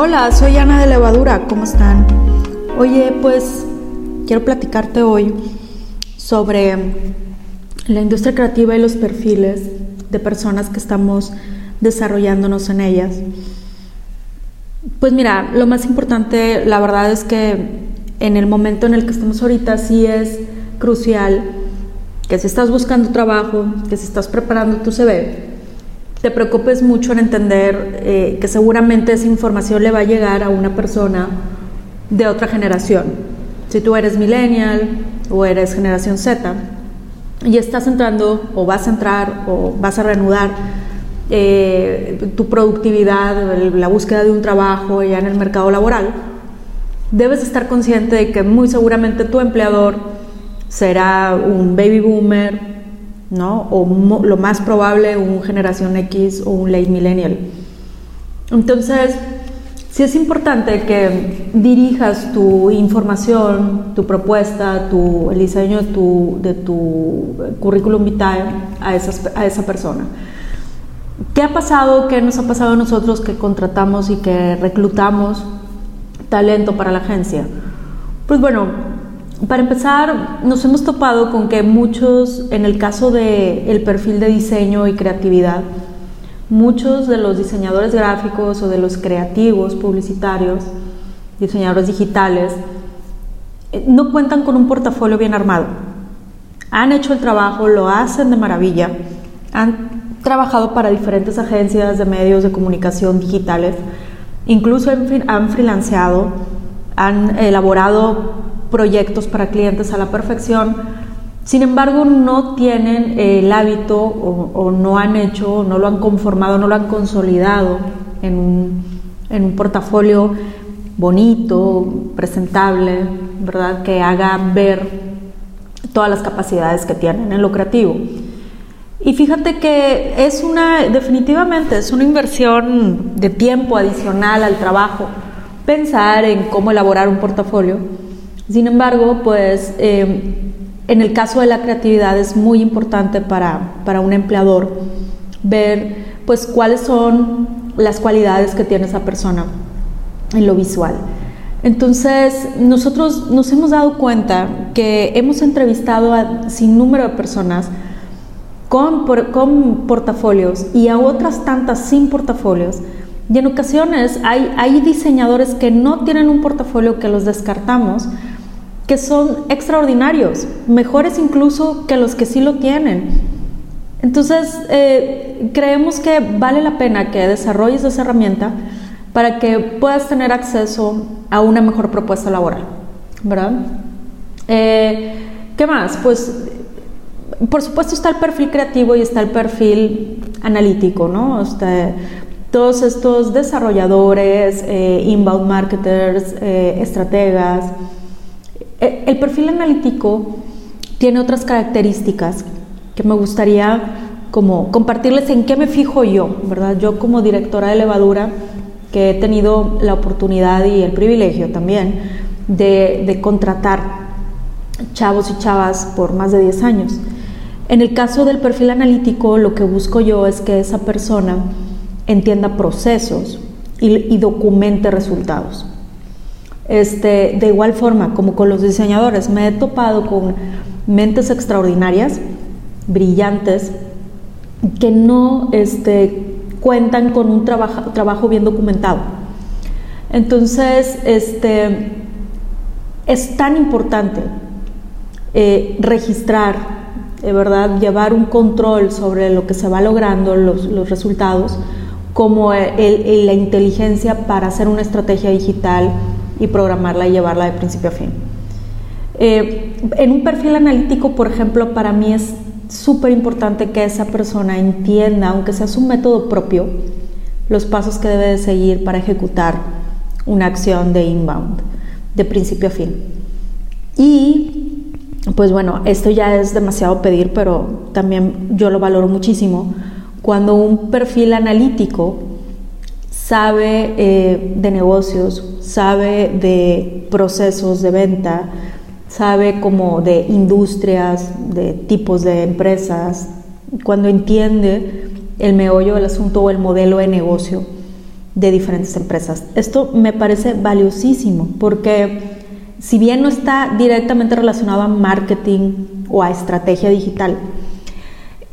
Hola, soy Ana de Levadura, ¿cómo están? Oye, pues quiero platicarte hoy sobre la industria creativa y los perfiles de personas que estamos desarrollándonos en ellas. Pues mira, lo más importante, la verdad es que en el momento en el que estamos ahorita sí es crucial que si estás buscando trabajo, que si estás preparando tu CV, te preocupes mucho en entender eh, que seguramente esa información le va a llegar a una persona de otra generación. Si tú eres millennial o eres generación Z y estás entrando o vas a entrar o vas a reanudar eh, tu productividad, la búsqueda de un trabajo ya en el mercado laboral, debes estar consciente de que muy seguramente tu empleador será un baby boomer, ¿no? O lo más probable un generación X o un late millennial. Entonces, sí es importante que dirijas tu información, tu propuesta, tu, el diseño de tu, de tu currículum vitae a, a esa persona. ¿Qué ha pasado? ¿Qué nos ha pasado a nosotros que contratamos y que reclutamos talento para la agencia? Pues bueno, para empezar, nos hemos topado con que muchos, en el caso del el perfil de diseño y creatividad, muchos de los diseñadores gráficos o de los creativos publicitarios, diseñadores digitales, eh, no cuentan con un portafolio bien armado. Han hecho el trabajo, lo hacen de maravilla, han trabajado para diferentes agencias de medios de comunicación digitales, incluso han freelanceado, han elaborado proyectos para clientes a la perfección, sin embargo no tienen el hábito o, no han hecho, no lo han conformado, no lo han consolidado en un, en un portafolio bonito, presentable, ¿verdad? Que haga ver todas las capacidades que tienen en lo creativo. Y fíjate que es una, definitivamente, es una inversión de tiempo adicional al trabajo pensar en cómo elaborar un portafolio sin embargo, pues eh, en el caso de la creatividad es muy importante para, para un empleador ver pues cuáles son las cualidades que tiene esa persona en lo visual. Entonces, nosotros nos hemos dado cuenta que hemos entrevistado a sin número de personas con, con portafolios y a otras tantas sin portafolios. Y en ocasiones hay, hay diseñadores que no tienen un portafolio que los descartamos que son extraordinarios, mejores incluso que los que sí lo tienen. Entonces, eh, creemos que vale la pena que desarrolles esa herramienta para que puedas tener acceso a una mejor propuesta laboral, ¿verdad? Eh, ¿Qué más? Pues, por supuesto está el perfil creativo y está el perfil analítico, ¿no? Este, todos estos desarrolladores, eh, inbound marketers, estrategas, el perfil analítico tiene otras características que me gustaría compartirles en qué me fijo yo, ¿verdad? Yo como directora de levadura, que he tenido la oportunidad y el privilegio también de, contratar chavos y chavas por más de 10 años. En el caso del perfil analítico, lo que busco yo es que esa persona entienda procesos y documente resultados. Este, de igual forma, como con los diseñadores, me he topado con mentes extraordinarias, brillantes, que no este, cuentan con un trabajo, bien documentado. Entonces, este, es tan importante eh, registrar, de verdad, llevar un control sobre lo que se va logrando, los, resultados, como el, la inteligencia para hacer una estrategia digital, y programarla y llevarla de principio a fin. Eh, en un perfil analítico, por ejemplo, para mí es súper importante que esa persona entienda, aunque sea su método propio, los pasos que debe de seguir para ejecutar una acción de inbound, de principio a fin. Y, pues bueno, esto ya es demasiado pedir, pero también yo lo valoro muchísimo. Cuando un perfil analítico sabe eh, de negocios, sabe de procesos de venta, sabe como de industrias, de tipos de empresas, cuando entiende el meollo del asunto o el modelo de negocio de diferentes empresas. Esto me parece valiosísimo porque si bien no está directamente relacionado a marketing o a estrategia digital,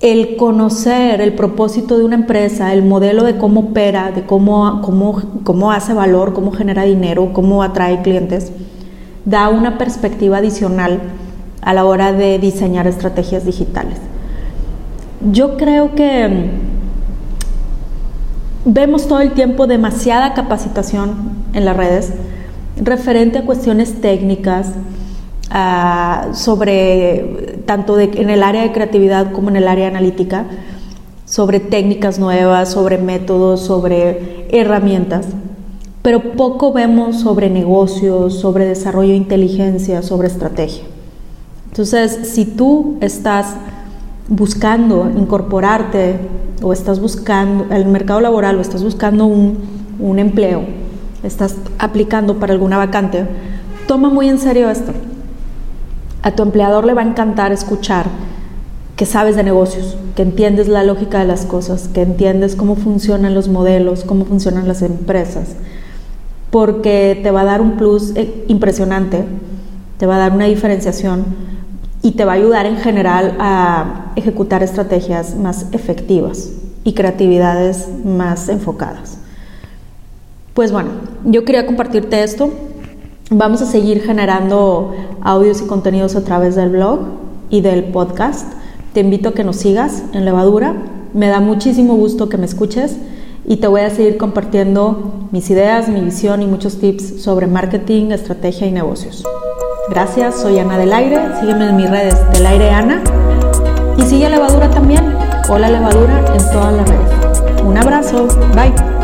el conocer el propósito de una empresa, el modelo de cómo opera, de cómo, cómo, cómo hace valor, cómo genera dinero, cómo atrae clientes, da una perspectiva adicional a la hora de diseñar estrategias digitales. Yo creo que mm, vemos todo el tiempo demasiada capacitación en las redes referente a cuestiones técnicas, ah, sobre tanto en el área de creatividad como en el área analítica, sobre técnicas nuevas, sobre métodos, sobre herramientas, pero poco vemos sobre negocios, sobre desarrollo de inteligencia, sobre estrategia. Entonces, si tú estás buscando incorporarte o estás buscando el mercado laboral o estás buscando un, un empleo, estás aplicando para alguna vacante, toma muy en serio esto. A tu empleador le va a encantar escuchar que sabes de negocios, que entiendes la lógica de las cosas, que entiendes cómo funcionan los modelos, cómo funcionan las empresas, porque te va a dar un plus eh, impresionante, te va a dar una diferenciación y te va a ayudar en general a ejecutar estrategias más efectivas y creatividades más enfocadas. Pues bueno, yo quería compartirte esto. Vamos a seguir generando audios y contenidos a través del blog y del podcast. Te invito a que nos sigas en Levadura. Me da muchísimo gusto que me escuches y te voy a seguir compartiendo mis ideas, mi visión y muchos tips sobre marketing, estrategia y negocios. Gracias, soy Ana del Aire. Sígueme en mis redes del Aire Ana y sigue Levadura también. Hola Levadura en todas las redes. Un abrazo. Bye.